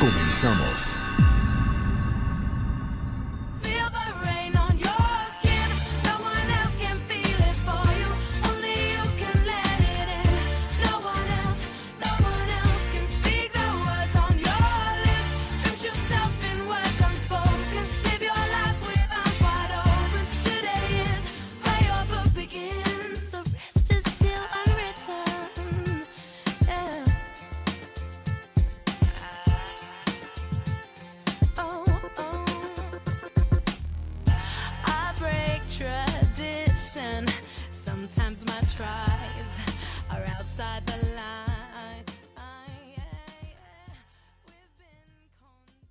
Comenzamos.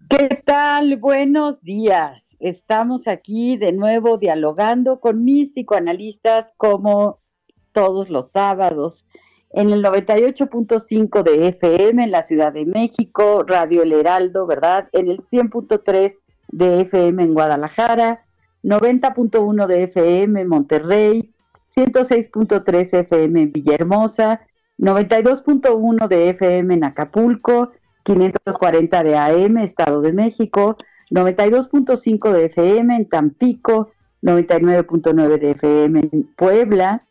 ¿Qué tal? Buenos días. Estamos aquí de nuevo dialogando con mis psicoanalistas como todos los sábados en el 98.5 de FM en la Ciudad de México, Radio El Heraldo, ¿verdad? En el 100.3 de FM en Guadalajara, 90.1 de FM en Monterrey, 106.3 FM en Villahermosa, 92.1 de FM en Acapulco, 540 de AM, Estado de México, 92.5 de FM en Tampico, 99.9 de FM en Puebla,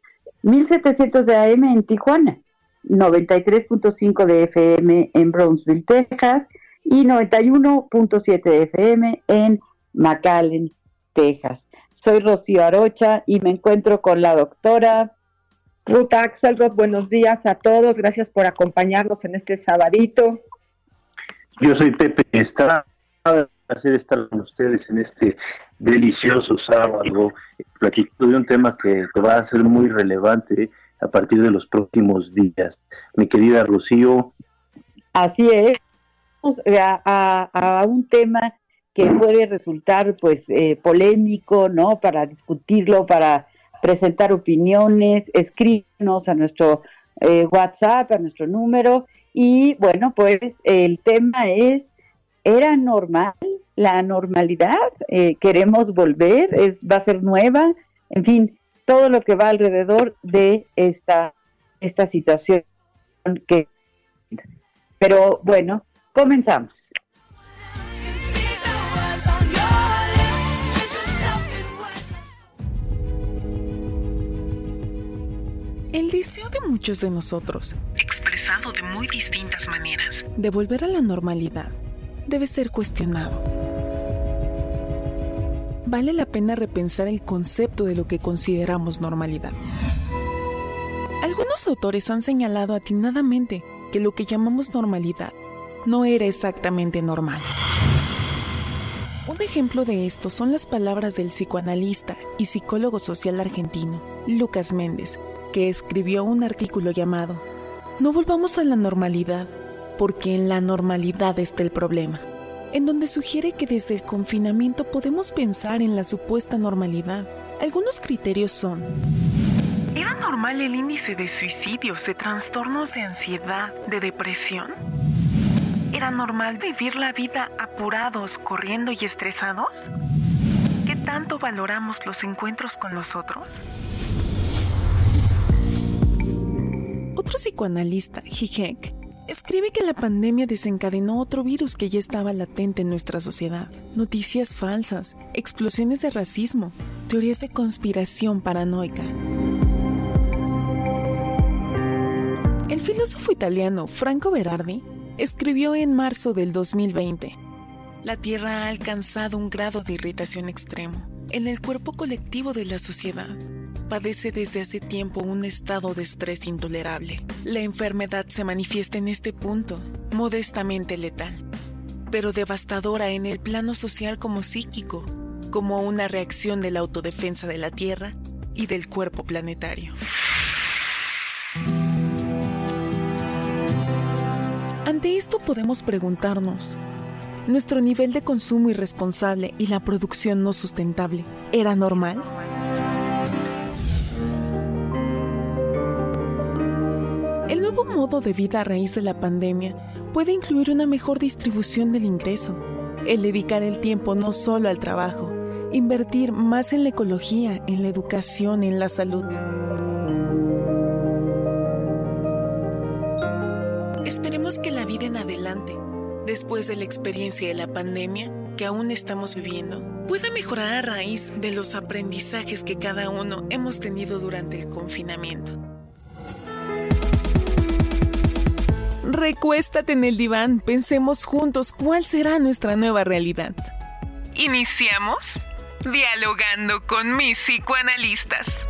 1700 de AM en Tijuana, 93.5 de FM en Brownsville, Texas, y 91.7 de FM en McAllen, Texas. Soy Rocío Arocha y me encuentro con la doctora Ruth Axelrod, buenos días a todos. Gracias por acompañarnos en este sabadito. Yo soy Pepe Estrada. Placer estar con ustedes en este delicioso sábado, platicando de un tema que, que va a ser muy relevante a partir de los próximos días. Mi querida Rocío, Así es, vamos a, a- a un tema que puede resultar pues eh, polémico, ¿no? Para discutirlo, para presentar opiniones, escríbenos a nuestro eh, WhatsApp, a nuestro número. Y bueno, pues el tema es, ¿era normal la normalidad? Eh, ¿Queremos volver? ¿Es, ¿Va a ser nueva? En fin, todo lo que va alrededor de esta, esta situación que... Pero bueno, comenzamos. El deseo de muchos de nosotros, expresado de muy distintas maneras, de volver a la normalidad, debe ser cuestionado. Vale la pena repensar el concepto de lo que consideramos normalidad. Algunos autores han señalado atinadamente que lo que llamamos normalidad no era exactamente normal. Un ejemplo de esto son las palabras del psicoanalista y psicólogo social argentino, Lucas Méndez, que escribió un artículo llamado No volvamos a la normalidad, porque en la normalidad está el problema, en donde sugiere que desde el confinamiento podemos pensar en la supuesta normalidad. Algunos criterios son ¿Era normal el índice de suicidios, de trastornos de ansiedad, de depresión? ¿Era normal vivir la vida apurados, corriendo y estresados? ¿Qué tanto valoramos los encuentros con los otros? Psicoanalista, Hijek, escribe que la pandemia desencadenó otro virus que ya estaba latente en nuestra sociedad. Noticias falsas, explosiones de racismo, teorías de conspiración paranoica. El filósofo italiano Franco Berardi escribió en marzo del 2020, La Tierra ha alcanzado un grado de irritación extremo en el cuerpo colectivo de la sociedad. Padece desde hace tiempo un estado de estrés intolerable. La enfermedad se manifiesta en este punto, modestamente letal, pero devastadora en el plano social como psíquico, como una reacción de la autodefensa de la Tierra y del cuerpo planetario. Ante esto podemos preguntarnos, ¿nuestro nivel de consumo irresponsable y la producción no sustentable era normal? Modo de vida a raíz de la pandemia puede incluir una mejor distribución del ingreso, el dedicar el tiempo no solo al trabajo, invertir más en la ecología, en la educación, en la salud. Esperemos que la vida en adelante, después de la experiencia de la pandemia que aún estamos viviendo, pueda mejorar a raíz de los aprendizajes que cada uno hemos tenido durante el confinamiento. Recuéstate en el diván, pensemos juntos cuál será nuestra nueva realidad. ¿Iniciamos? Dialogando con mis psicoanalistas.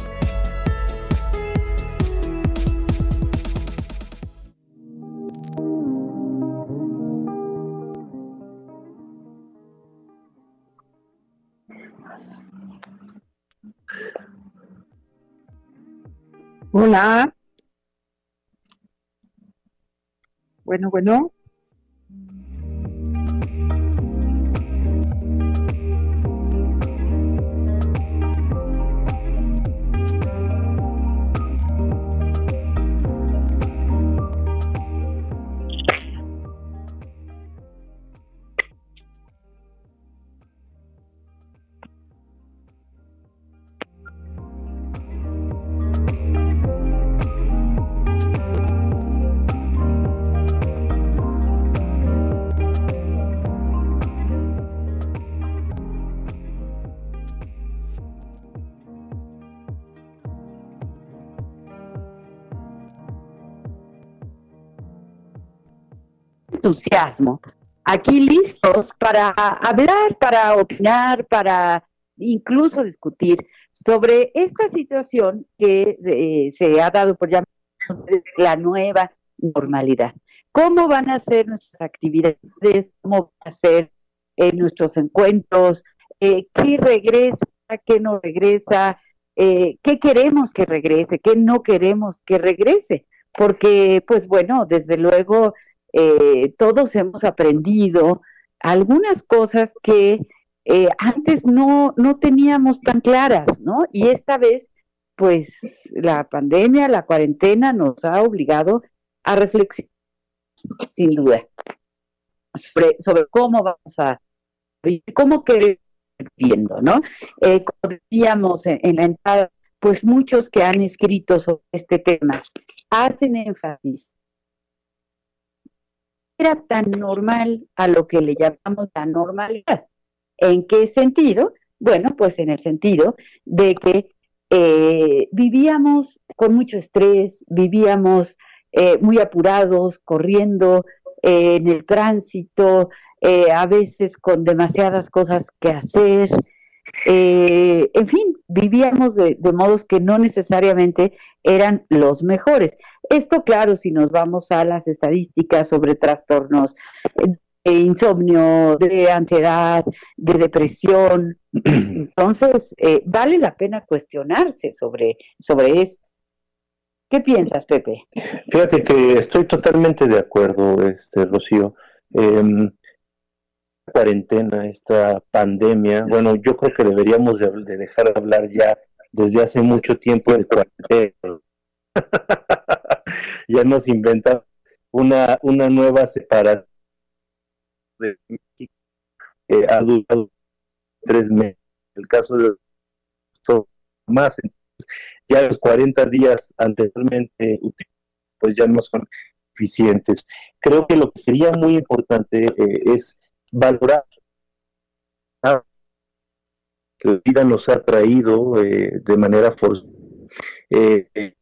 Hola. Bueno, bueno. Aquí listos para hablar, para opinar, para incluso discutir sobre esta situación que eh, se ha dado por llamar la nueva normalidad. ¿Cómo van a ser nuestras actividades? ¿Cómo van a ser eh, nuestros encuentros? Eh, ¿Qué regresa? ¿Qué no regresa? Eh, ¿Qué queremos que regrese? ¿Qué no queremos que regrese? Porque, pues bueno, desde luego eh, todos hemos aprendido algunas cosas que eh, antes no, no teníamos tan claras, ¿no? Y esta vez, pues la pandemia, la cuarentena nos ha obligado a reflexionar, sin duda, sobre, sobre cómo vamos a vivir, cómo queremos viviendo, ¿no? Eh, como decíamos en la entrada, pues muchos que han escrito sobre este tema hacen énfasis era tan normal a lo que le llamamos la normalidad. ¿En qué sentido? Bueno, pues en el sentido de que eh, vivíamos con mucho estrés, vivíamos eh, muy apurados, corriendo eh, en el tránsito, eh, a veces con demasiadas cosas que hacer. Eh, en fin, vivíamos de, de modos que no necesariamente eran los mejores. Esto, claro, si nos vamos a las estadísticas sobre trastornos de insomnio, de ansiedad, de depresión, entonces eh, vale la pena cuestionarse sobre, sobre eso. ¿Qué piensas, Pepe? Fíjate que estoy totalmente de acuerdo, este Rocío. Em, cuarentena, esta pandemia, bueno, yo creo que deberíamos de, de dejar de hablar ya desde hace mucho tiempo de cuarentena. ya nos inventa una, una nueva separación de México, eh, ha durado tres meses. El caso de más, entonces, ya los 40 días anteriormente pues ya no son suficientes. Creo que lo que sería muy importante eh, es valorar que la vida nos ha traído eh, de manera forzosa eh, eh,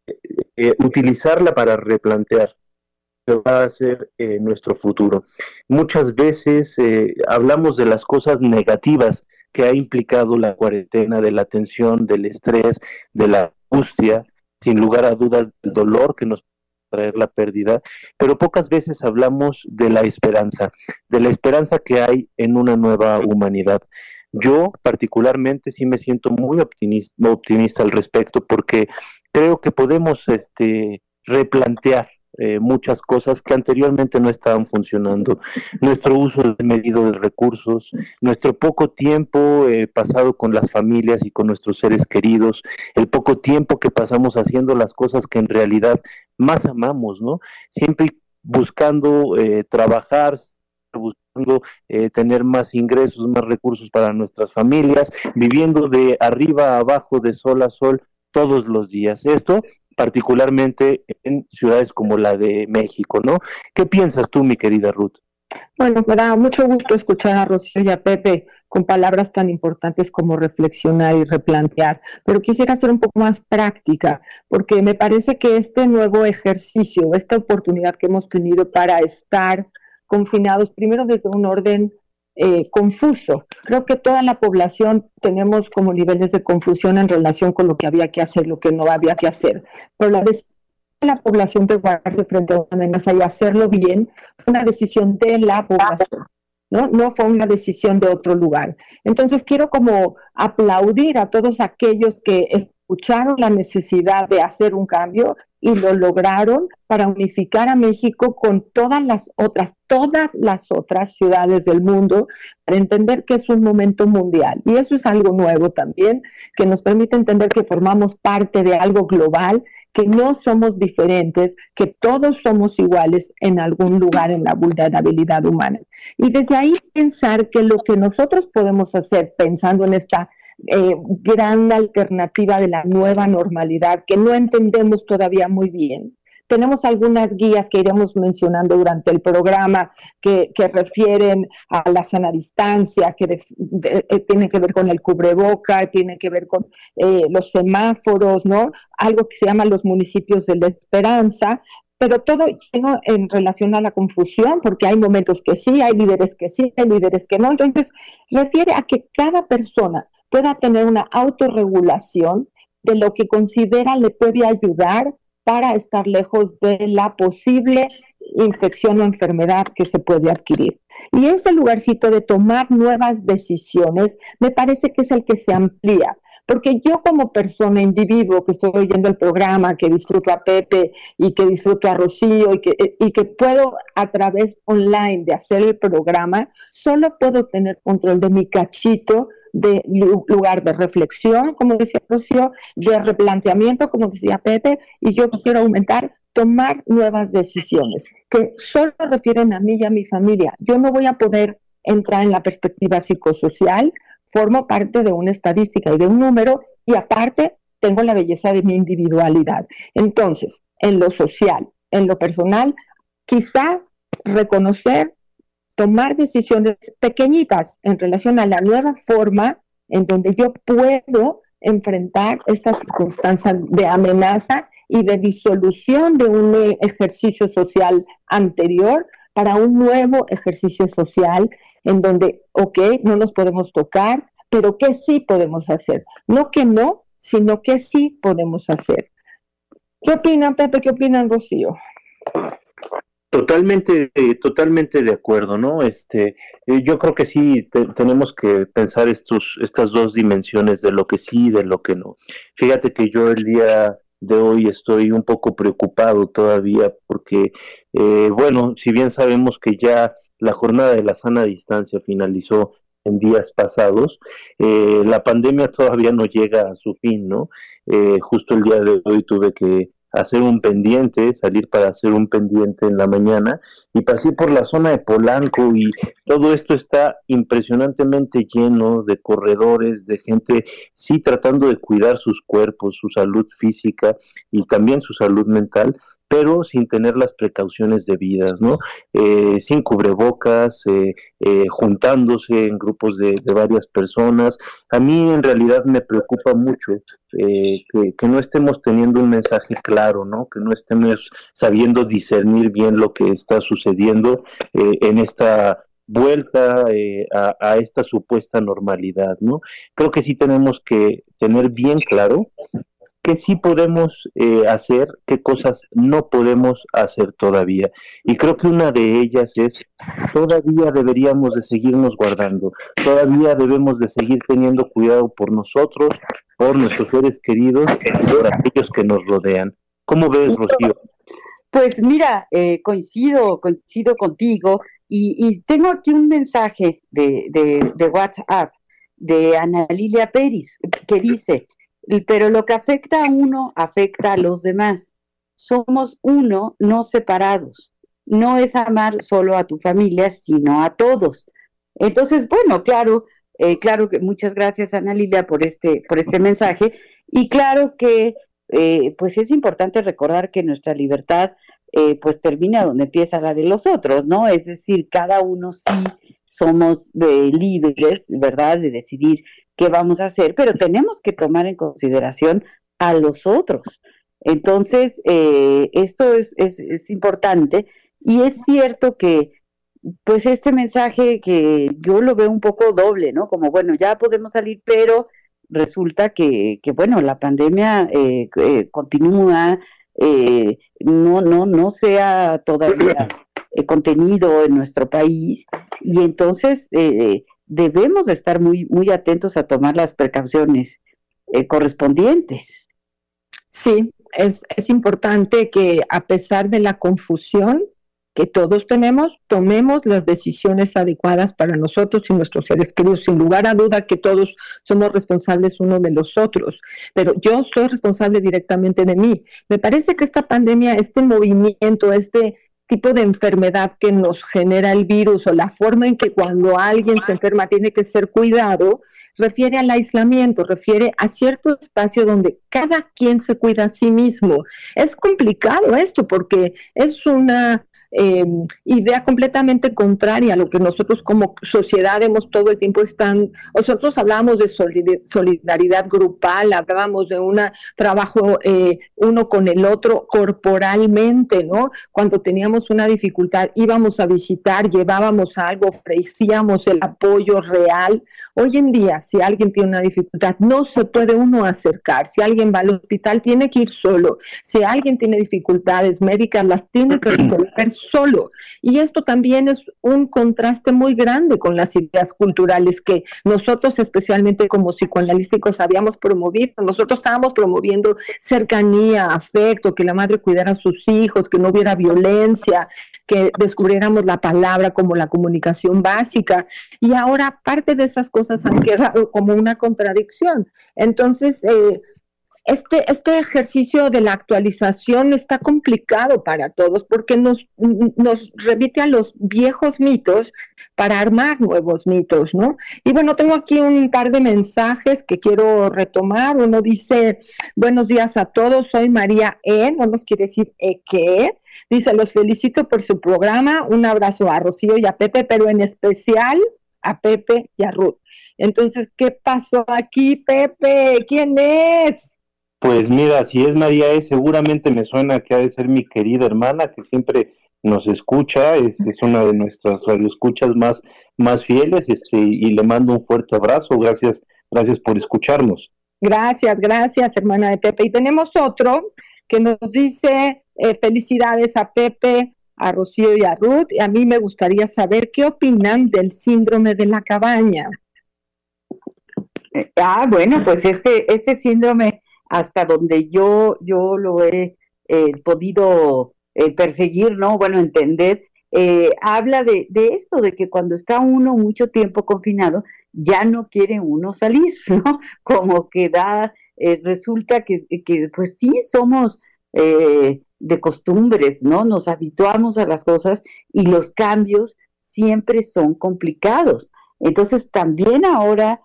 eh, utilizarla para replantear que va a ser nuestro futuro. Muchas veces hablamos de las cosas negativas que ha implicado la cuarentena, de la tensión, del estrés, de la angustia, sin lugar a dudas del dolor que nos traer la pérdida, pero pocas veces hablamos de la esperanza, de la esperanza que hay en una nueva humanidad. Yo particularmente sí me siento muy optimista, optimista al respecto porque creo que podemos este, replantear eh, muchas cosas que anteriormente no estaban funcionando. Nuestro uso desmedido de recursos, nuestro poco tiempo eh, pasado con las familias y con nuestros seres queridos, el poco tiempo que pasamos haciendo las cosas que en realidad más amamos, ¿no? Siempre buscando eh, trabajar, buscando eh, tener más ingresos, más recursos para nuestras familias, viviendo de arriba a abajo, de sol a sol, todos los días. Esto particularmente en ciudades como la de México, ¿no? ¿Qué piensas tú, mi querida Ruth? Bueno, me da mucho gusto escuchar a Rocío y a Pepe con palabras tan importantes como reflexionar y replantear, pero quisiera ser un poco más práctica, porque me parece que este nuevo ejercicio, esta oportunidad que hemos tenido para estar confinados, primero desde un orden eh, confuso. Creo que toda la población tenemos como niveles de confusión en relación con lo que había que hacer, lo que no había que hacer. Pero la decisión de la población de guardarse frente a una amenaza y hacerlo bien fue una decisión de la población. ¿no? No fue una decisión de otro lugar. Entonces quiero como aplaudir a todos aquellos que escucharon la necesidad de hacer un cambio y lo lograron para unificar a México con todas las otras, todas las otras ciudades del mundo, para entender que es un momento mundial. Y eso es algo nuevo también, que nos permite entender que formamos parte de algo global, que no somos diferentes, que todos somos iguales en algún lugar en la vulnerabilidad humana. Y desde ahí pensar que lo que nosotros podemos hacer pensando en esta eh, gran alternativa de la nueva normalidad que no entendemos todavía muy bien. Tenemos algunas guías que iremos mencionando durante el programa que, que refieren a la sana distancia, que eh, tiene que ver con el cubreboca, tiene que ver con eh, los semáforos, ¿no? Algo que se llama los municipios de la esperanza, pero todo lleno en relación a la confusión, porque hay momentos que sí, hay líderes que sí, hay líderes que no. Entonces, refiere a que cada persona pueda tener una autorregulación de lo que considera le puede ayudar para estar lejos de la posible infección o enfermedad que se puede adquirir. Y ese lugarcito de tomar nuevas decisiones me parece que es el que se amplía, porque yo como persona, individuo que estoy oyendo el programa, que disfruto a Pepe y que disfruto a Rocío y que, y que puedo a través online de hacer el programa, solo puedo tener control de mi cachito de lugar de reflexión, como decía Rocío, de replanteamiento, como decía Pepe, y yo quiero aumentar tomar nuevas decisiones que solo refieren a mí y a mi familia. Yo no voy a poder entrar en la perspectiva psicosocial, formo parte de una estadística y de un número y aparte tengo la belleza de mi individualidad. Entonces, en lo social, en lo personal, quizá reconocer, tomar decisiones pequeñitas en relación a la nueva forma en donde yo puedo enfrentar esta circunstancia de amenaza y de disolución de un ejercicio social anterior para un nuevo ejercicio social en donde, ok, no nos podemos tocar, pero que sí podemos hacer. No que no, sino que sí podemos hacer. ¿Qué opinan, Pepe? ¿Qué opinan, Rocío? Totalmente, totalmente de acuerdo, ¿no? Este, eh, yo creo que sí te- tenemos que pensar estos, estas dos dimensiones de lo que sí y de lo que no. Fíjate que yo el día de hoy estoy un poco preocupado todavía porque, eh, bueno, si bien sabemos que ya la jornada de la sana distancia finalizó en días pasados, eh, la pandemia todavía no llega a su fin, ¿no? Eh, justo el día de hoy tuve que hacer un pendiente, salir para hacer un pendiente en la mañana y pasé por la zona de Polanco y todo esto está impresionantemente lleno de corredores, de gente sí tratando de cuidar sus cuerpos, su salud física y también su salud mental, pero sin tener las precauciones debidas, ¿no? Eh, sin cubrebocas, eh, eh, juntándose en grupos de, varias personas. A mí en realidad me preocupa mucho que, que, no estemos teniendo un mensaje claro, ¿no? Que no estemos sabiendo discernir bien lo que está sucediendo en esta vuelta eh, a, a, esta supuesta normalidad, ¿no? Creo que sí tenemos que tener bien claro qué sí podemos eh, hacer, qué cosas no podemos hacer todavía. Y creo que una de ellas es, todavía deberíamos de seguirnos guardando, todavía debemos de seguir teniendo cuidado por nosotros, por nuestros seres queridos y por aquellos que nos rodean. ¿Cómo ves, Rocío? Pues mira, eh, coincido, coincido contigo y, y, tengo aquí un mensaje de, de, de WhatsApp de Ana Lilia Pérez que dice, pero lo que afecta a uno afecta a los demás. Somos uno, no separados. No es amar solo a tu familia, sino a todos. Entonces, bueno, claro, eh, claro que muchas gracias Ana Lilia por este, por este mensaje. Y claro que eh, pues es importante recordar que nuestra libertad eh, pues termina donde empieza la de los otros, ¿no? Es decir, cada uno sí somos de libres, ¿verdad?, de decidir qué vamos a hacer, pero tenemos que tomar en consideración a los otros. Entonces, eh, esto es, es, es, importante y es cierto que, pues, este mensaje que yo lo veo un poco doble, ¿no? Como, bueno, ya podemos salir, pero resulta que, que bueno, la pandemia eh, eh, continúa, eh, no, no, no sea todavía contenido en nuestro país y entonces debemos estar muy, muy atentos a tomar las precauciones eh, correspondientes. Sí, es, es importante que a pesar de la confusión que todos tenemos, tomemos las decisiones adecuadas para nosotros y nuestros seres queridos, sin lugar a duda que todos somos responsables uno de los otros, pero yo soy responsable directamente de mí. Me parece que esta pandemia, este movimiento, este tipo de enfermedad que nos genera el virus o la forma en que cuando alguien se enferma tiene que ser cuidado, refiere al aislamiento, refiere a cierto espacio donde cada quien se cuida a sí mismo. Es complicado esto porque es una eh, idea completamente contraria a lo que nosotros como sociedad hemos todo el tiempo están, nosotros hablábamos de solidaridad grupal, hablábamos de un trabajo eh, uno con el otro corporalmente, ¿no? Cuando teníamos una dificultad íbamos a visitar, llevábamos algo, ofrecíamos el apoyo real. Hoy en día, si alguien tiene una dificultad, no se puede uno acercar. Si alguien va al hospital, tiene que ir solo. Si alguien tiene dificultades médicas, las tiene que resolver solo. Y esto también es un contraste muy grande con las ideas culturales que nosotros, especialmente como psicoanalísticos, habíamos promovido. Nosotros estábamos promoviendo cercanía, afecto, que la madre cuidara a sus hijos, que no hubiera violencia, que descubriéramos la palabra como la comunicación básica. Y ahora parte de esas cosas han quedado como una contradicción. Entonces, eh, este, este ejercicio de la actualización está complicado para todos porque nos, nos remite a los viejos mitos para armar nuevos mitos, ¿no? Y bueno, tengo aquí un par de mensajes que quiero retomar. Uno dice, buenos días a todos, soy María E, no nos quiere decir E que. Dice, los felicito por su programa, un abrazo a Rocío y a Pepe, pero en especial a Pepe y a Ruth. Entonces, ¿qué pasó aquí, Pepe? ¿Quién es? Pues mira, si es María E, seguramente me suena que ha de ser mi querida hermana, que siempre nos escucha, es, es una de nuestras radioescuchas más, más fieles, este, y le mando un fuerte abrazo, gracias, gracias por escucharnos. Gracias, gracias, hermana de Pepe. Y tenemos otro que nos dice eh, felicidades a Pepe, a Rocío y a Ruth. Y a mí me gustaría saber qué opinan del síndrome de la cabaña. Eh, ah, bueno, pues este, este síndrome hasta donde yo, yo lo he eh, podido eh, perseguir, ¿no? Bueno, entender, eh, habla de, de, esto, de que cuando está uno mucho tiempo confinado, ya no quiere uno salir, ¿no? Como que da, resulta que, que, pues sí, somos de costumbres, ¿no? Nos habituamos a las cosas y los cambios siempre son complicados. Entonces, también ahora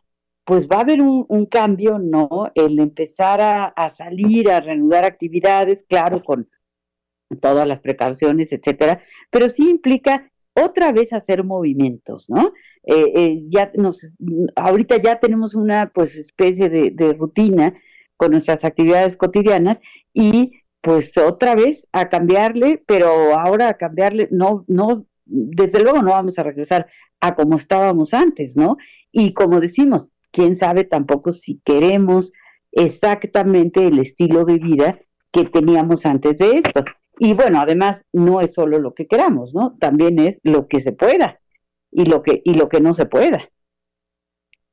pues va a haber un, cambio, ¿no? El empezar a, a, salir, a reanudar actividades, claro, con, todas las precauciones, etcétera, pero sí implica otra vez hacer movimientos, ¿no? Eh, eh, ya nos, ahorita ya tenemos una pues especie de, de rutina con nuestras actividades cotidianas y pues otra vez a cambiarle, pero ahora a cambiarle, no, no, desde luego no vamos a regresar a como estábamos antes, ¿no? Y como decimos, quién sabe tampoco si queremos exactamente el estilo de vida que teníamos antes de esto. Y bueno, además no es solo lo que queramos, ¿no? También es lo que se pueda y lo que y lo que no se pueda.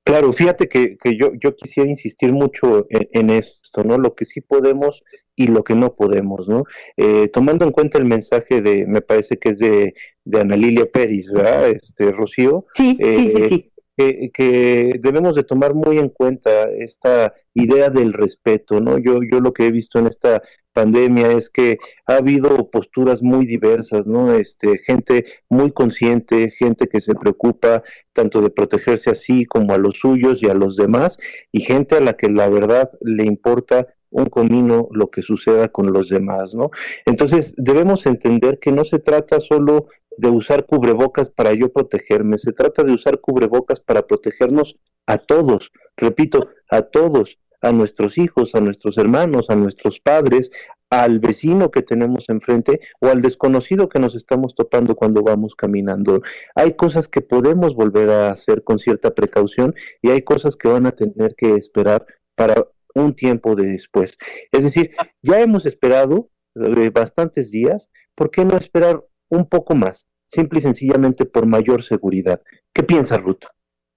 Claro, fíjate que, que yo, yo quisiera insistir mucho en, en esto, ¿no? Lo que sí podemos y lo que no podemos, ¿no? Eh, tomando en cuenta el mensaje de, me parece que es de, de Ana Lilia Pérez, ¿verdad? Este, Rocío. Sí, sí, sí, Eh, sí. Que, que debemos de tomar muy en cuenta esta idea del respeto, ¿no? Yo, yo lo que he visto en esta pandemia es que ha habido posturas muy diversas, ¿no? Este, gente muy consciente, gente que se preocupa tanto de protegerse a sí como a los suyos y a los demás, y gente a la que la verdad le importa un comino lo que suceda con los demás, ¿no? Entonces debemos entender que no se trata solo de usar cubrebocas para yo protegerme, se trata de usar cubrebocas para protegernos a todos, repito, a todos, a nuestros hijos, a nuestros hermanos, a nuestros padres, al vecino que tenemos enfrente o al desconocido que nos estamos topando cuando vamos caminando. Hay cosas que podemos volver a hacer con cierta precaución y hay cosas que van a tener que esperar para un tiempo de después. Es decir, ya hemos esperado eh, bastantes días, ¿por qué no esperar un poco más? Simple y sencillamente por mayor seguridad. ¿Qué piensa Ruth?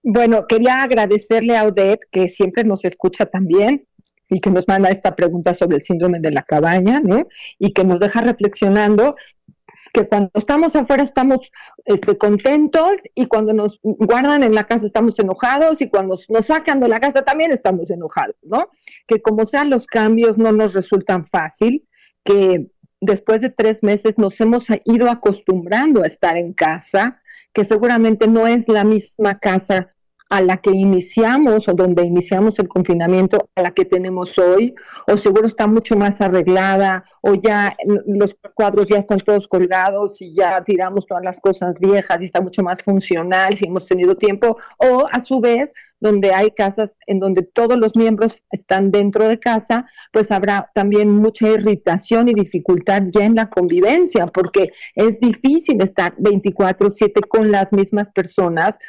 Bueno, quería agradecerle a Odette, que siempre nos escucha también y que nos manda esta pregunta sobre el síndrome de la cabaña, ¿no? Y que nos deja reflexionando que cuando estamos afuera estamos este, contentos y cuando nos guardan en la casa estamos enojados y cuando nos sacan de la casa también estamos enojados, ¿no? Que como sean los cambios no nos resultan fácil, que después de tres meses nos hemos ido acostumbrando a estar en casa, que seguramente no es la misma casa a la que iniciamos o donde iniciamos el confinamiento a la que tenemos hoy, o seguro está mucho más arreglada, o ya los cuadros ya están todos colgados y ya tiramos todas las cosas viejas y está mucho más funcional si hemos tenido tiempo, o a su vez donde hay casas en donde todos los miembros están dentro de casa, pues habrá también mucha irritación y dificultad ya en la convivencia, porque es difícil estar 24/7 con las mismas personas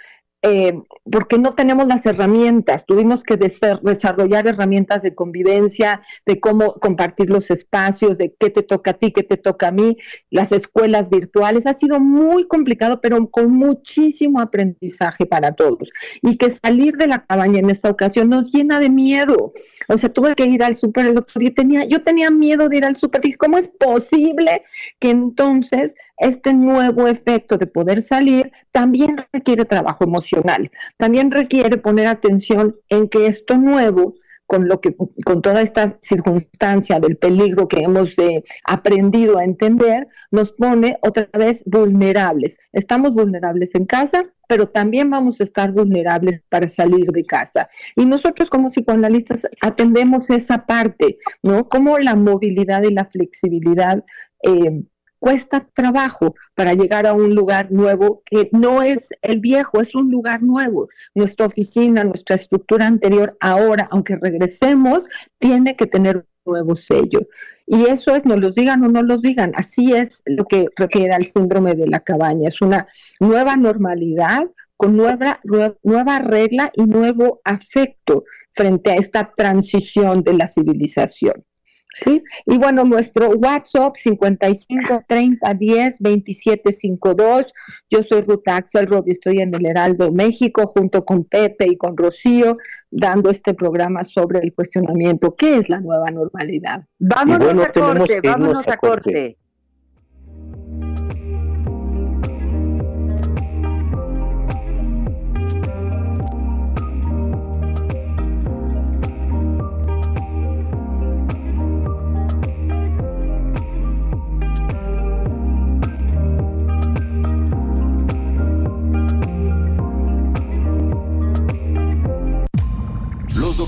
eh, porque no tenemos las herramientas. Tuvimos que des desarrollar herramientas de convivencia, de cómo compartir los espacios, de qué te toca a ti, qué te toca a mí, las escuelas virtuales. Ha sido muy complicado, pero con muchísimo aprendizaje para todos. Y que salir de la cabaña en esta ocasión nos llena de miedo. O sea, tuve que ir al súper el otro día. Tenía, yo tenía miedo de ir al súper. Dije, ¿cómo es posible que entonces este nuevo efecto de poder salir también requiere trabajo emocional? También requiere poner atención en que esto nuevo con lo que con toda esta circunstancia del peligro que hemos eh, aprendido a entender nos pone otra vez vulnerables. Estamos vulnerables en casa, pero también vamos a estar vulnerables para salir de casa. Y nosotros como psicoanalistas atendemos esa parte, ¿no? Como la movilidad y la flexibilidad eh, cuesta trabajo para llegar a un lugar nuevo que no es el viejo, es un lugar nuevo. Nuestra oficina, nuestra estructura anterior ahora, aunque regresemos, tiene que tener un nuevo sello. Y eso es, nos los digan o no los digan, así es lo que requiere el síndrome de la cabaña. Es una nueva normalidad con nueva, nueva regla y nuevo afecto frente a esta transición de la civilización. ¿Sí? Y bueno, nuestro WhatsApp 55 30 10 27 52. Yo soy Ruth Axelrod y estoy en el Heraldo México junto con Pepe y con Rocío dando este programa sobre el cuestionamiento ¿qué es la nueva normalidad? Vámonos bueno, a corte, vámonos a a corte. corte.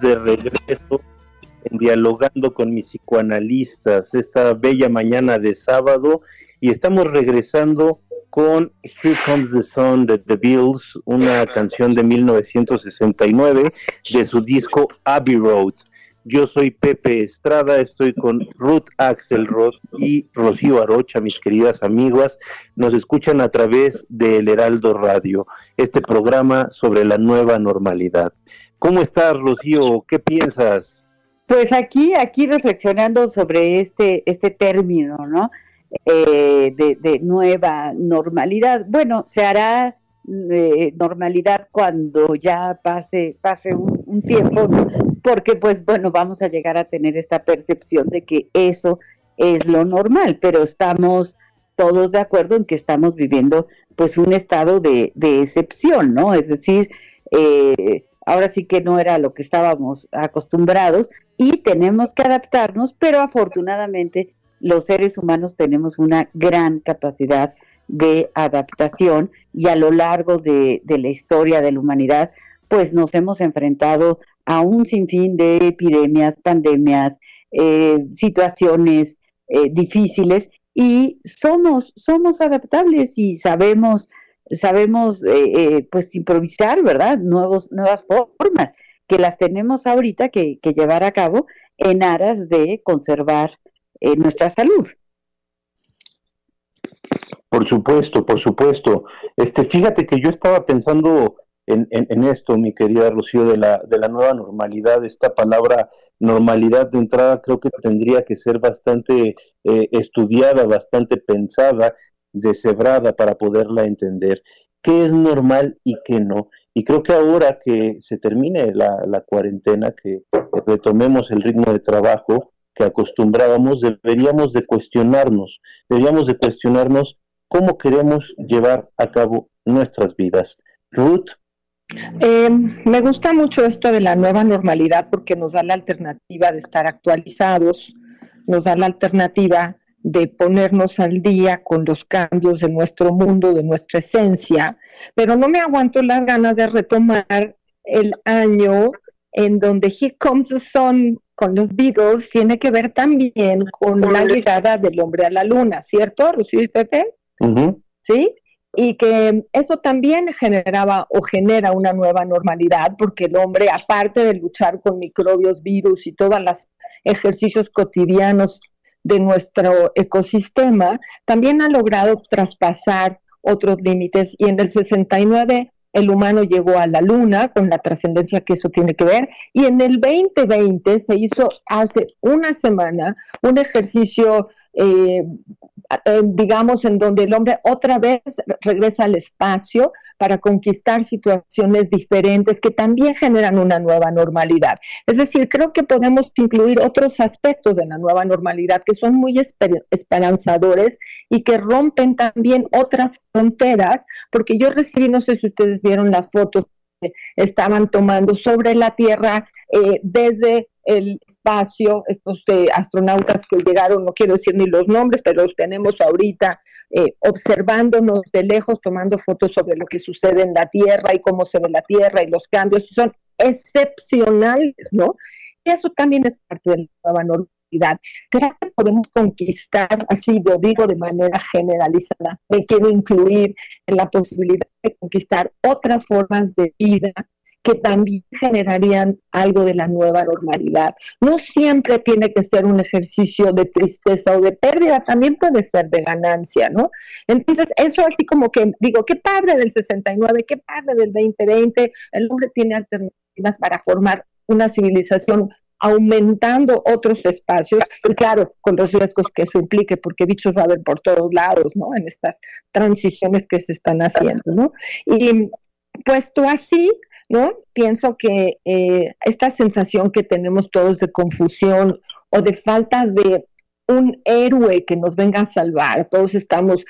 De regreso en dialogando con mis psicoanalistas esta bella mañana de sábado y estamos regresando con Here Comes the Sun de The Bills, una canción de 1969 de su disco Abbey Road. Yo soy Pepe Estrada, estoy con Ruth Axelrod y Rocío Arocha, mis queridas amigas. Nos escuchan a través del Heraldo Radio, este programa sobre la nueva normalidad. ¿Cómo estás, Rocío? ¿Qué piensas? Pues aquí, aquí reflexionando sobre este, este término, ¿no? Eh, de, de nueva normalidad. Bueno, se hará eh, normalidad cuando ya pase, pase un, un tiempo, ¿no? porque pues bueno, vamos a llegar a tener esta percepción de que eso es lo normal, pero estamos todos de acuerdo en que estamos viviendo pues un estado de, de excepción, ¿no? Es decir, eh, ahora sí que no era lo que estábamos acostumbrados y tenemos que adaptarnos, pero afortunadamente los seres humanos tenemos una gran capacidad de adaptación y a lo largo de, la historia de la humanidad, pues nos hemos enfrentado a un sinfín de epidemias, pandemias, eh, situaciones eh, difíciles y somos, somos adaptables y sabemos, sabemos eh, eh, pues improvisar, ¿verdad? Nuevos, nuevas formas que las tenemos ahorita que, llevar a cabo en aras de conservar eh, nuestra salud. Por supuesto, por supuesto. Este, fíjate que yo estaba pensando en, en- en esto, mi querida Rocío, de la, de la nueva normalidad. Esta palabra normalidad de entrada creo que tendría que ser bastante eh, estudiada, bastante pensada, deshebrada para poderla entender. ¿Qué es normal y qué no? Y creo que ahora que se termine la, la cuarentena, que retomemos el ritmo de trabajo que acostumbrábamos, deberíamos de cuestionarnos, deberíamos de cuestionarnos cómo queremos llevar a cabo nuestras vidas. Ruth, Eh, me gusta mucho esto de la nueva normalidad porque nos da la alternativa de estar actualizados, nos da la alternativa de ponernos al día con los cambios de nuestro mundo, de nuestra esencia, pero no me aguanto las ganas de retomar el año en donde Here Comes the Sun con los Beatles tiene que ver también con la llegada del hombre a la luna, ¿cierto, Rocío y Pepe? ¿sí? Y que eso también generaba o genera una nueva normalidad, porque el hombre, aparte de luchar con microbios, virus y todos los ejercicios cotidianos de nuestro ecosistema, también ha logrado traspasar otros límites y en el 69 el humano llegó a la luna con la trascendencia que eso tiene que ver y en el 2020 se hizo hace una semana un ejercicio eh, eh, digamos, en donde el hombre otra vez regresa al espacio para conquistar situaciones diferentes que también generan una nueva normalidad. Es decir, creo que podemos incluir otros aspectos de la nueva normalidad que son muy esper- esperanzadores y que rompen también otras fronteras, porque yo recibí, no sé si ustedes vieron las fotos estaban tomando sobre la Tierra eh, desde el espacio, estos eh, astronautas que llegaron, no quiero decir ni los nombres, pero los tenemos ahorita eh, observándonos de lejos, tomando fotos sobre lo que sucede en la Tierra y cómo se ve la Tierra y los cambios, son excepcionales, ¿no? Y eso también es parte de la nueva Creo que podemos conquistar, así lo digo de manera generalizada, me quiero incluir en la posibilidad de conquistar otras formas de vida que también generarían algo de la nueva normalidad. No siempre tiene que ser un ejercicio de tristeza o de pérdida, también puede ser de ganancia, ¿no? Entonces, eso así como que digo, qué padre del 69, qué padre del 2020, el hombre tiene alternativas para formar una civilización aumentando otros espacios, y claro, con los riesgos que eso implique, porque bichos va a haber por todos lados, ¿no? En estas transiciones que se están haciendo, ¿no? Y puesto así, ¿no? Pienso que eh, esta sensación que tenemos todos de confusión o de falta de un héroe que nos venga a salvar, todos estamos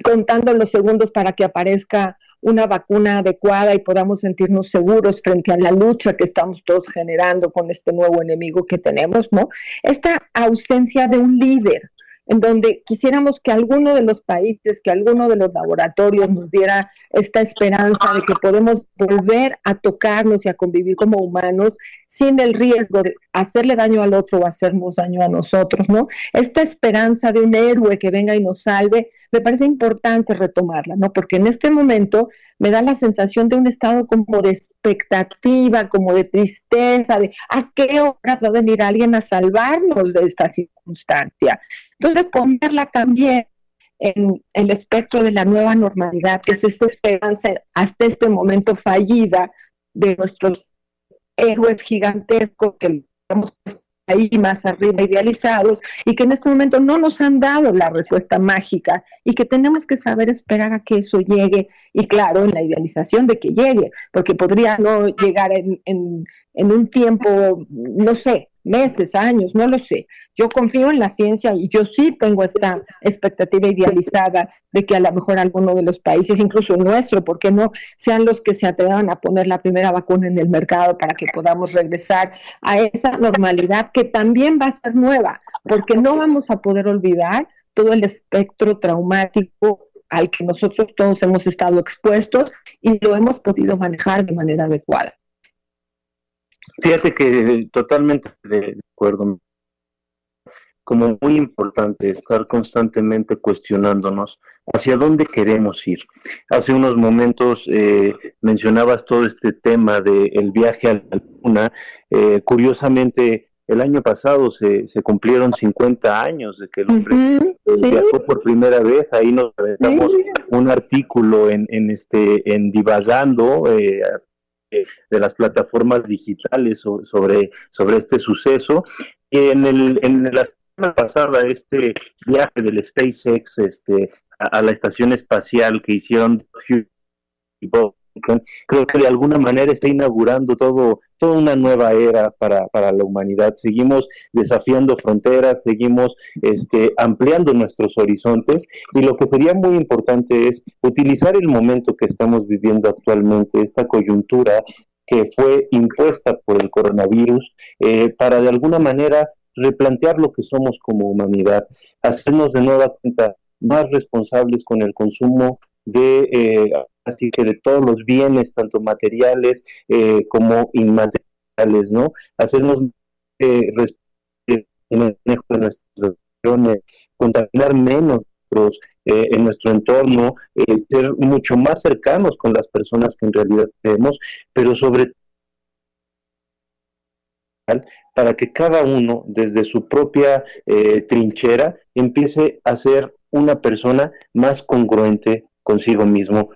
contando los segundos para que aparezca una vacuna adecuada y podamos sentirnos seguros frente a la lucha que estamos todos generando con este nuevo enemigo que tenemos, ¿no? Esta ausencia de un líder, en donde quisiéramos que alguno de los países, que alguno de los laboratorios nos diera esta esperanza de que podemos volver a tocarnos y a convivir como humanos sin el riesgo de hacerle daño al otro o hacernos daño a nosotros, ¿no? Esta esperanza de un héroe que venga y nos salve, me parece importante retomarla, ¿no? Porque en este momento me da la sensación de un estado como de expectativa, como de tristeza, de a qué hora va a venir alguien a salvarnos de esta circunstancia. Entonces, ponerla también en el espectro de la nueva normalidad, que es esta esperanza hasta este momento fallida de nuestros héroes gigantescos que estamos ahí más arriba idealizados y que en este momento no nos han dado la respuesta mágica y que tenemos que saber esperar a que eso llegue y claro, en la idealización de que llegue, porque podría no llegar en, en, en un tiempo, no sé, meses, años, no lo sé. Yo confío en la ciencia y yo sí tengo esta expectativa idealizada de que a lo mejor alguno de los países, incluso el nuestro, ¿por qué no?, sean los que se atrevan a poner la primera vacuna en el mercado para que podamos regresar a esa normalidad que también va a ser nueva, porque no vamos a poder olvidar todo el espectro traumático al que nosotros todos hemos estado expuestos y lo hemos podido manejar de manera adecuada. Fíjate que totalmente de acuerdo. Como muy importante estar constantemente cuestionándonos hacia dónde queremos ir. Hace unos momentos eh, mencionabas todo este tema del viaje a la luna. Eh, curiosamente, el año pasado se, se, cumplieron 50 años de que el hombre Uh -huh, eh, sí. viajó por primera vez. Ahí nos aventamos Sí. un artículo en, en este en divagando eh, eh, de las plataformas digitales so- sobre, sobre este suceso. En, el, en la semana pasada, este viaje del SpaceX este, a, la estación espacial que hicieron y Bob Creo que de alguna manera está inaugurando todo, toda una nueva era para, para la humanidad. Seguimos desafiando fronteras, seguimos este, ampliando nuestros horizontes y lo que sería muy importante es utilizar el momento que estamos viviendo actualmente, esta coyuntura que fue impuesta por el coronavirus, eh, para de alguna manera replantear lo que somos como humanidad, hacernos de nueva cuenta más responsables con el consumo de eh, así que de todos los bienes, tanto materiales eh, como inmateriales, ¿no? Hacernos eh, en manejo de nuestras relaciones, contaminar menos eh, en nuestro entorno, eh, ser mucho más cercanos con las personas que en realidad queremos, pero sobre para que cada uno desde su propia eh, trinchera empiece a ser una persona más congruente consigo mismo,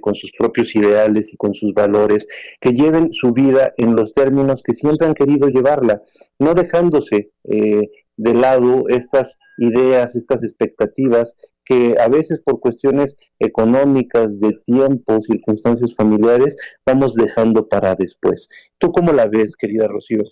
con sus propios ideales y con sus valores, que lleven su vida en los términos que siempre han querido llevarla, no dejándose eh, de lado estas ideas, estas expectativas que a veces por cuestiones económicas, de tiempo, circunstancias familiares, vamos dejando para después. ¿Tú cómo la ves, querida Rocío?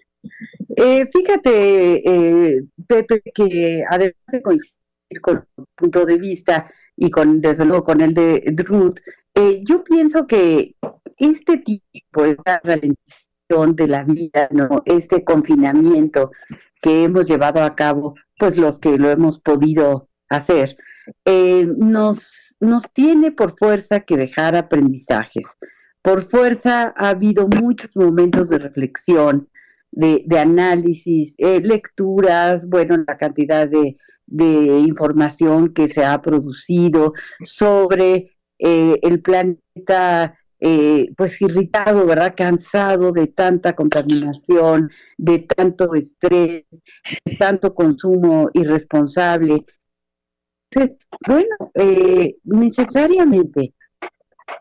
Eh, fíjate, eh, Pepe, que además de coincidir con tu punto de vista y con, desde luego, con el de Ruth, eh, yo pienso que este tipo de ralentización de la vida, ¿no? Este confinamiento que hemos llevado a cabo, pues los que lo hemos podido hacer, eh, nos, nos tiene por fuerza que dejar aprendizajes. Por fuerza ha habido muchos momentos de reflexión, de, análisis, eh, lecturas, bueno, la cantidad de, de información que se ha producido sobre eh, el planeta eh, pues irritado, ¿verdad? Cansado de tanta contaminación, de tanto estrés, de tanto consumo irresponsable. Entonces, bueno, eh, necesariamente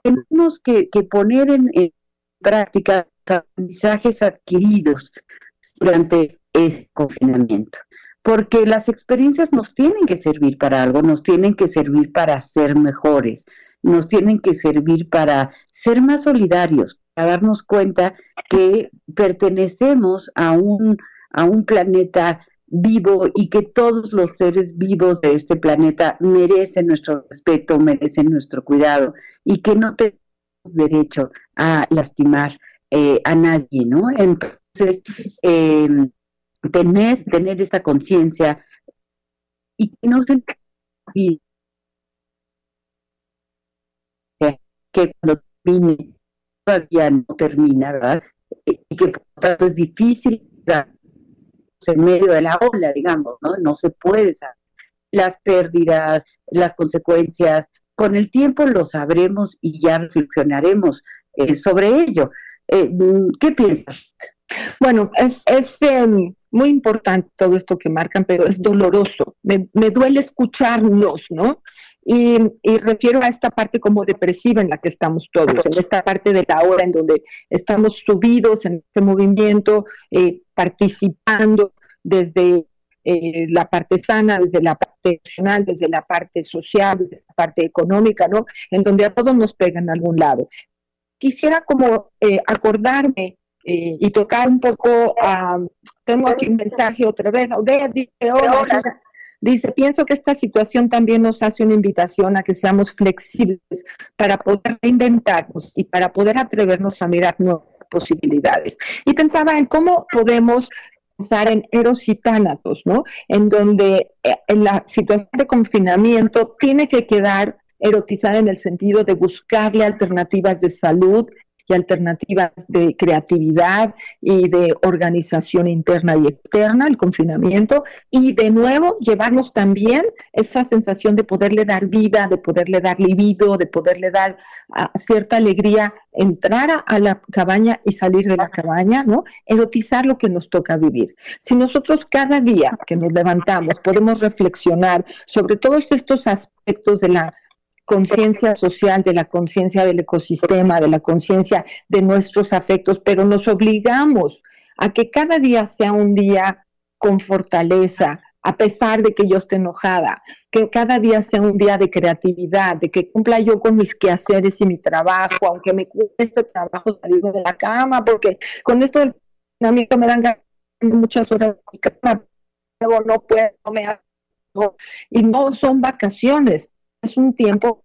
tenemos que, que poner en, práctica aprendizajes adquiridos durante este confinamiento. Porque las experiencias nos tienen que servir para algo, nos tienen que servir para ser mejores, nos tienen que servir para ser más solidarios, para darnos cuenta que pertenecemos a un, a un planeta vivo y que todos los seres vivos de este planeta merecen nuestro respeto, merecen nuestro cuidado y que no tenemos derecho a lastimar eh, a nadie, ¿no? Entonces, eh, tener, tener esta conciencia y que no se que cuando termine todavía no termina, ¿verdad? Y que por lo tanto es difícil en medio de la ola, digamos, ¿no? No se puede saber las pérdidas, las consecuencias. Con el tiempo lo sabremos y ya reflexionaremos eh, sobre ello. Eh, ¿Qué piensas? Bueno, es, es em, muy importante todo esto que marcan, pero es doloroso. Me, me duele escucharnos, ¿no? Y, y, refiero a esta parte como depresiva en la que estamos todos, en esta parte de la hora en donde estamos subidos en este movimiento, eh, participando desde eh, la parte sana, desde la parte emocional, desde la parte social, desde la parte económica, ¿no? En donde a todos nos pega en algún lado. Quisiera como eh, acordarme eh, y tocar un poco, uh, tengo aquí un mensaje otra vez, Audea dice, hola, dice, pienso que esta situación también nos hace una invitación a que seamos flexibles para poder reinventarnos y para poder atrevernos a mirar nuevas posibilidades. Y pensaba en cómo podemos pensar en eros y tánatos, ¿no? En donde eh, en la situación de confinamiento tiene que quedar erotizada en el sentido de buscarle alternativas de salud y alternativas de creatividad y de organización interna y externa, el confinamiento, y de nuevo llevarnos también esa sensación de poderle dar vida, de poderle dar libido, de poderle dar uh, cierta alegría, entrar a, a, la cabaña y salir de la cabaña, ¿no? Erotizar lo que nos toca vivir. Si nosotros cada día que nos levantamos podemos reflexionar sobre todos estos aspectos de la conciencia social, de la conciencia del ecosistema, de la conciencia de nuestros afectos, pero nos obligamos a que cada día sea un día con fortaleza, a pesar de que yo esté enojada, que cada día sea un día de creatividad, de que cumpla yo con mis quehaceres y mi trabajo, aunque me cueste trabajo salir de la cama, porque con esto del amigo me dan muchas horas de cama, no puedo, no me hago, y no son vacaciones, es un tiempo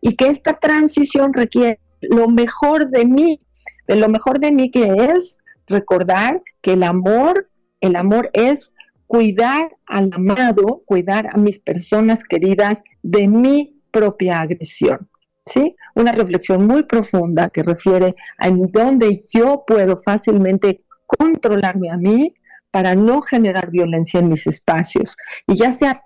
y que esta transición requiere lo mejor de mí, de lo mejor de mí que es recordar que el amor, el amor es cuidar al amado, cuidar a mis personas queridas de mi propia agresión. ¿Sí? Una reflexión muy profunda que refiere a en dónde yo puedo fácilmente controlarme a mí para no generar violencia en mis espacios. Y ya sea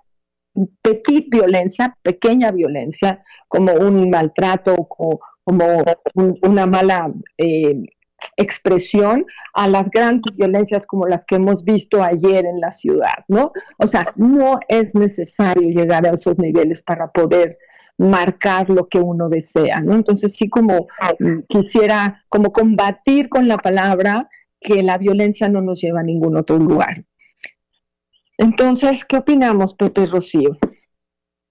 petit violencia, pequeña violencia, como un maltrato, o, como un, una mala eh, expresión, a las grandes violencias como las que hemos visto ayer en la ciudad, ¿no? O sea, no es necesario llegar a esos niveles para poder marcar lo que uno desea, ¿no? Entonces sí como mm, quisiera como combatir con la palabra que la violencia no nos lleva a ningún otro lugar. Entonces, ¿qué opinamos, Pepe Rocío?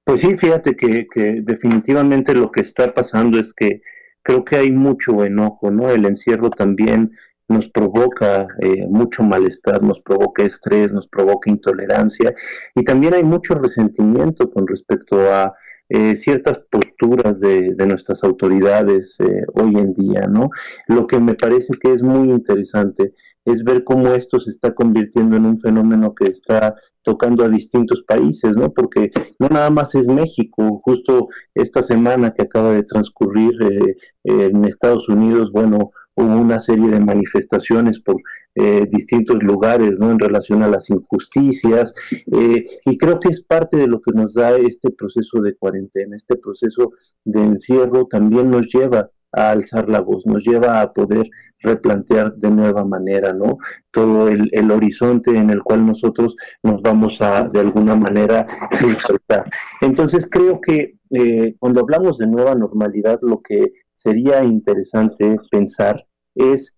Pues sí, fíjate que, definitivamente lo que está pasando es que creo que hay mucho enojo, ¿no? El encierro también nos provoca eh, mucho malestar, nos provoca estrés, nos provoca intolerancia y también hay mucho resentimiento con respecto a eh, ciertas posturas de, nuestras autoridades eh, hoy en día, ¿no? Lo que me parece que es muy interesante es ver cómo esto se está convirtiendo en un fenómeno que está tocando a distintos países, ¿no? Porque no nada más es México, justo esta semana que acaba de transcurrir eh, en Estados Unidos, bueno, hubo una serie de manifestaciones por eh, distintos lugares, ¿no? En relación a las injusticias, eh, y creo que es parte de lo que nos da este proceso de cuarentena, este proceso de encierro también nos lleva a alzar la voz, nos lleva a poder replantear de nueva manera, ¿no? Todo el, el horizonte en el cual nosotros nos vamos a, de alguna manera, insertar. Entonces creo que eh, cuando hablamos de nueva normalidad, lo que sería interesante pensar es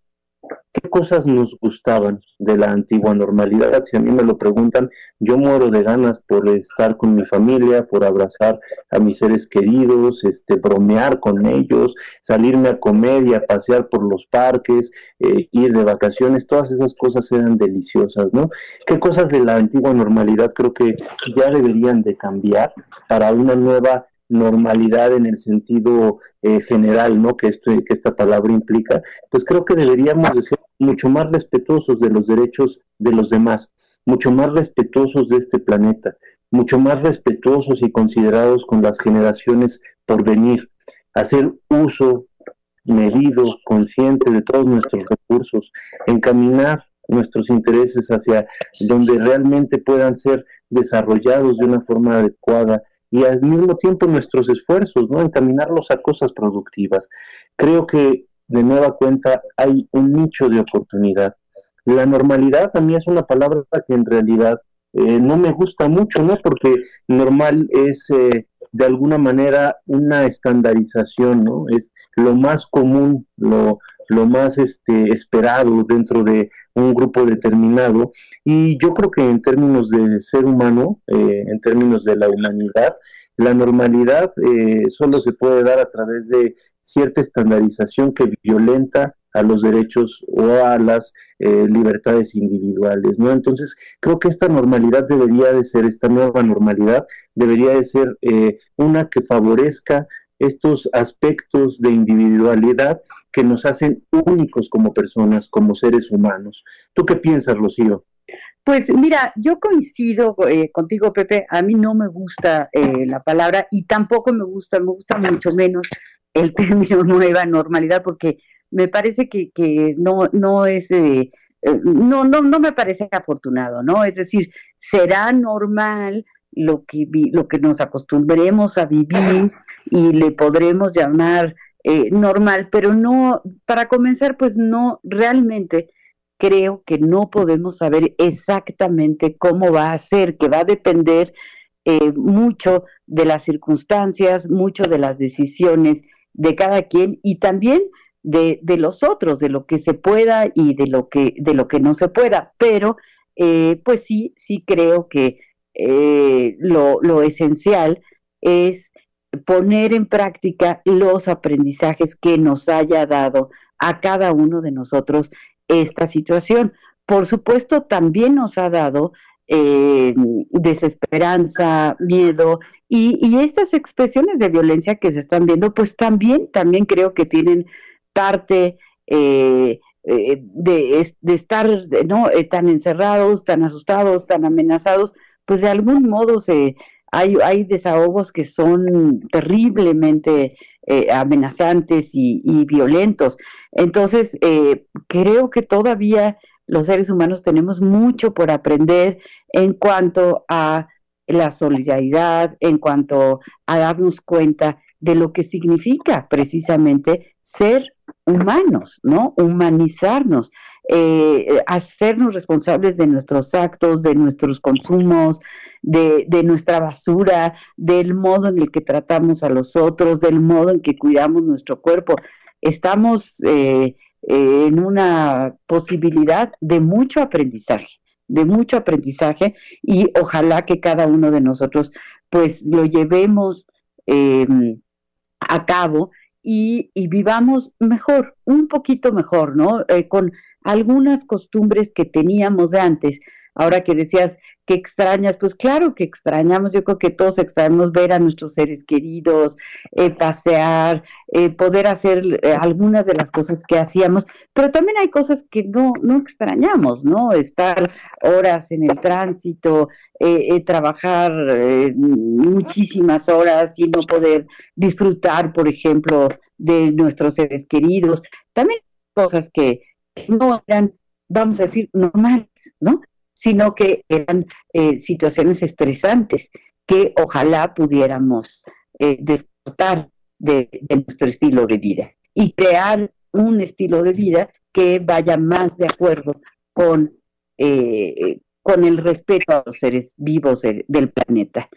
qué cosas nos gustaban de la antigua normalidad. Si a mí me lo preguntan, yo muero de ganas por estar con mi familia, por abrazar a mis seres queridos, este, bromear con ellos, salirme a comer y a pasear por los parques, eh, ir de vacaciones, todas esas cosas eran deliciosas, ¿no? ¿Qué cosas de la antigua normalidad creo que ya deberían de cambiar para una nueva normalidad en el sentido eh, general, ¿no? Que esto, que esta palabra implica, pues creo que deberíamos de ser mucho más respetuosos de los derechos de los demás, mucho más respetuosos de este planeta, mucho más respetuosos y considerados con las generaciones por venir, hacer uso medido, consciente de todos nuestros recursos, encaminar nuestros intereses hacia donde realmente puedan ser desarrollados de una forma adecuada y al mismo tiempo nuestros esfuerzos, ¿no? Encaminarlos a cosas productivas. Creo que de nueva cuenta hay un nicho de oportunidad. La normalidad a mí es una palabra que en realidad eh, no me gusta mucho, ¿no? Porque normal es eh, de alguna manera una estandarización, ¿no? Es lo más común, lo, lo más este, esperado dentro de un grupo determinado. Y yo creo que en términos de ser humano, eh, en términos de la humanidad, la normalidad eh, solo se puede dar a través de cierta estandarización que violenta a los derechos o a las eh, libertades individuales, ¿no? Entonces, creo que esta normalidad debería de ser, esta nueva normalidad debería de ser eh, una que favorezca estos aspectos de individualidad que nos hacen únicos como personas, como seres humanos. ¿Tú qué piensas, Rocío? Pues mira, yo coincido eh, contigo, Pepe. A mí no me gusta eh, la palabra y tampoco me gusta, me gusta mucho menos el término nueva normalidad porque me parece que, que no, no es, eh, eh, no, no, no me parece afortunado, ¿no? Es decir, será normal lo que, lo que nos acostumbremos a vivir y le podremos llamar eh, normal, pero no, para comenzar, pues no, realmente creo que no podemos saber exactamente cómo va a ser, que va a depender eh, mucho de las circunstancias, mucho de las decisiones de cada quien y también de, los otros, de lo que se pueda y de lo que, de lo que no se pueda. Pero, eh, pues sí, sí creo que eh, lo, lo esencial es poner en práctica los aprendizajes que nos haya dado a cada uno de nosotros esta situación. Por supuesto, también nos ha dado eh, desesperanza, miedo y, estas expresiones de violencia que se están viendo, pues también, también creo que tienen parte eh, eh, de estar ¿no? Eh, tan encerrados, tan asustados, tan amenazados, pues de algún modo se, hay, desahogos que son terriblemente eh, amenazantes y, y violentos. Entonces, eh, creo que todavía los seres humanos tenemos mucho por aprender en cuanto a la solidaridad, en cuanto a darnos cuenta de lo que significa precisamente ser humanos, ¿no? Humanizarnos, eh, hacernos responsables de nuestros actos, de nuestros consumos, de, nuestra basura, del modo en el que tratamos a los otros, del modo en que cuidamos nuestro cuerpo. Estamos eh, en una posibilidad de mucho aprendizaje, de mucho aprendizaje y ojalá que cada uno de nosotros pues lo llevemos eh, a cabo y, y vivamos mejor, un poquito mejor, ¿no? Eh, con algunas costumbres que teníamos de antes. Ahora que decías que extrañas, pues claro que extrañamos, yo creo que todos extrañamos ver a nuestros seres queridos, eh, pasear, eh, poder hacer eh, algunas de las cosas que hacíamos, pero también hay cosas que no, no extrañamos, ¿no? Estar horas en el tránsito, trabajar muchísimas horas y no poder disfrutar, por ejemplo, de nuestros seres queridos. También cosas que no eran, vamos a decir, normales, ¿no? Sino que eran eh, situaciones estresantes que ojalá pudiéramos eh, de, nuestro estilo de vida y crear un estilo de vida que vaya más de acuerdo con, eh, con el respeto a los seres vivos de- del planeta.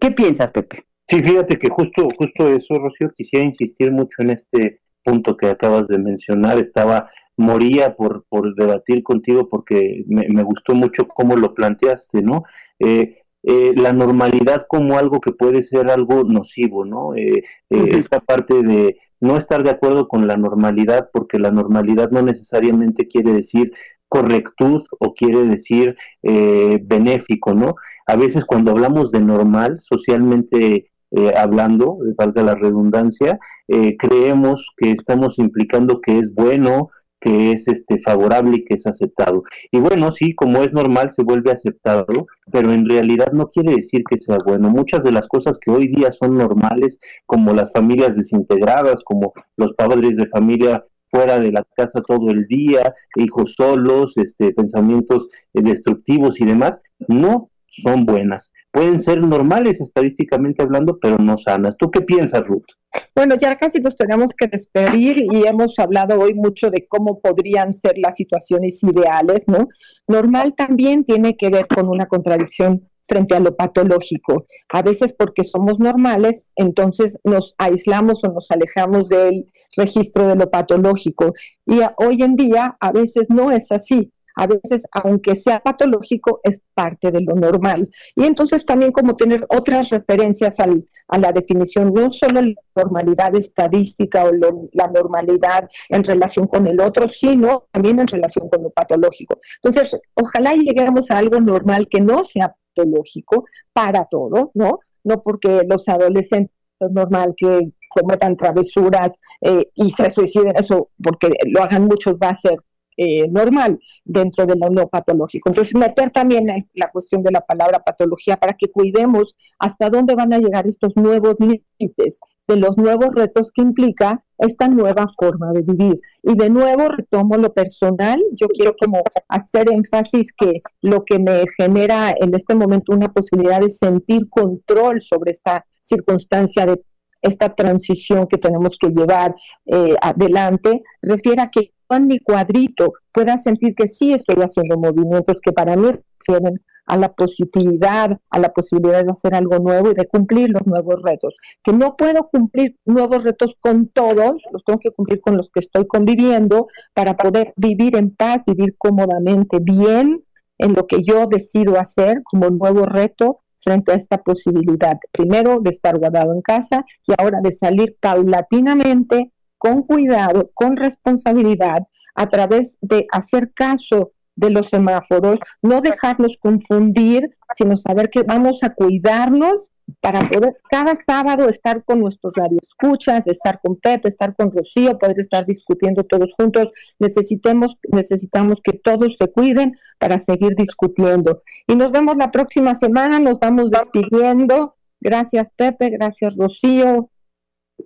¿Qué piensas, Pepe? Sí, fíjate que justo, justo eso, Rocío, quisiera insistir mucho en este punto que acabas de mencionar. Estaba, moría por, por debatir contigo porque me, me gustó mucho cómo lo planteaste, ¿no? Eh, eh, la normalidad como algo que puede ser algo nocivo, ¿no? Eh, eh. Esta parte de no estar de acuerdo con la normalidad, porque la normalidad no necesariamente quiere decir correctud o quiere decir eh, benéfico, ¿no? A veces cuando hablamos de normal, socialmente eh, hablando, eh, valga la redundancia, eh, creemos que estamos implicando que es bueno, que es este favorable y que es aceptado. Y bueno, sí, como es normal, se vuelve aceptado, pero en realidad no quiere decir que sea bueno. Muchas de las cosas que hoy día son normales, como las familias desintegradas, como los padres de familia fuera de la casa todo el día, hijos solos, este, pensamientos eh, destructivos y demás, no son buenas. Pueden ser normales estadísticamente hablando, pero no sanas. ¿Tú qué piensas, Ruth? Bueno, ya casi nos tenemos que despedir y hemos hablado hoy mucho de cómo podrían ser las situaciones ideales, ¿no? Normal también tiene que ver con una contradicción frente a lo patológico. A veces porque somos normales, entonces nos aislamos o nos alejamos del registro de lo patológico. Y hoy en día a veces no es así. A veces, aunque sea patológico, es parte de lo normal. Y entonces también como tener otras referencias al, a la definición, no solo la normalidad estadística o lo- la normalidad en relación con el otro, sino también en relación con lo patológico. Entonces, ojalá lleguemos a algo normal que no sea patológico para todos, ¿no? No porque los adolescentes es normal que cometan travesuras eh, y se suiciden, eso porque lo hagan muchos va a ser eh, normal dentro de lo no patológico. Entonces, meter también la cuestión de la palabra patología para que cuidemos hasta dónde van a llegar estos nuevos límites de los nuevos retos que implica esta nueva forma de vivir. Y de nuevo retomo lo personal, yo quiero como hacer énfasis que lo que me genera en este momento una posibilidad de sentir control sobre esta circunstancia de esta transición que tenemos que llevar eh, adelante, refiere a que mi cuadrito pueda sentir que sí estoy haciendo movimientos que para mí refieren a la positividad, a la posibilidad de hacer algo nuevo y de cumplir los nuevos retos. Que no puedo cumplir nuevos retos con todos, los tengo que cumplir con los que estoy conviviendo para poder vivir en paz, vivir cómodamente, bien en lo que yo decido hacer como nuevo reto frente a esta posibilidad, primero de estar guardado en casa y ahora de salir paulatinamente, con cuidado, con responsabilidad, a través de hacer caso de los semáforos, no dejarnos confundir, sino saber que vamos a cuidarnos para poder cada sábado estar con nuestros radioescuchas, estar con Pepe, estar con Rocío, poder estar discutiendo todos juntos. Necesitemos, necesitamos que todos se cuiden para seguir discutiendo. Y nos vemos la próxima semana, nos vamos despidiendo. Gracias Pepe, gracias Rocío.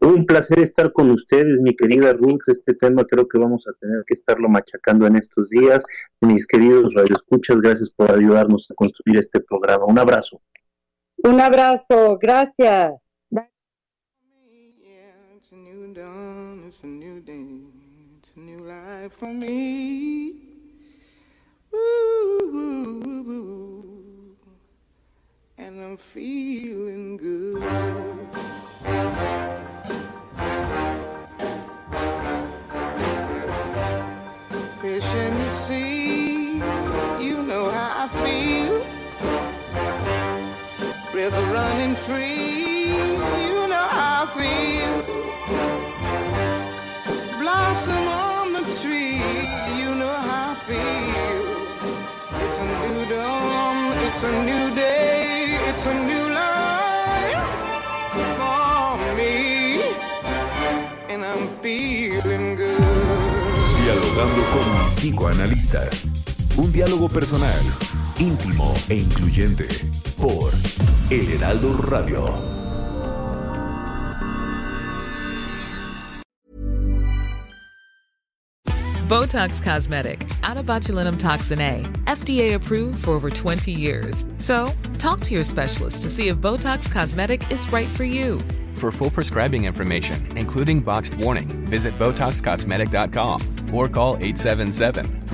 Un placer estar con ustedes, mi querida Ruth. Este tema creo que vamos a tener que estarlo machacando en estos días. Mis queridos radioescuchas, gracias por ayudarnos a construir este programa. Un abrazo. Un abrazo, gracias. Personal, íntimo e incluyente. Por El Heraldo Radio. Botox Cosmetic, out of botulinum toxin A, FDA approved for over 20 years. So, talk to your specialist to see if Botox Cosmetic is right for you. For full prescribing information, including boxed warning, visit BotoxCosmetic.com or call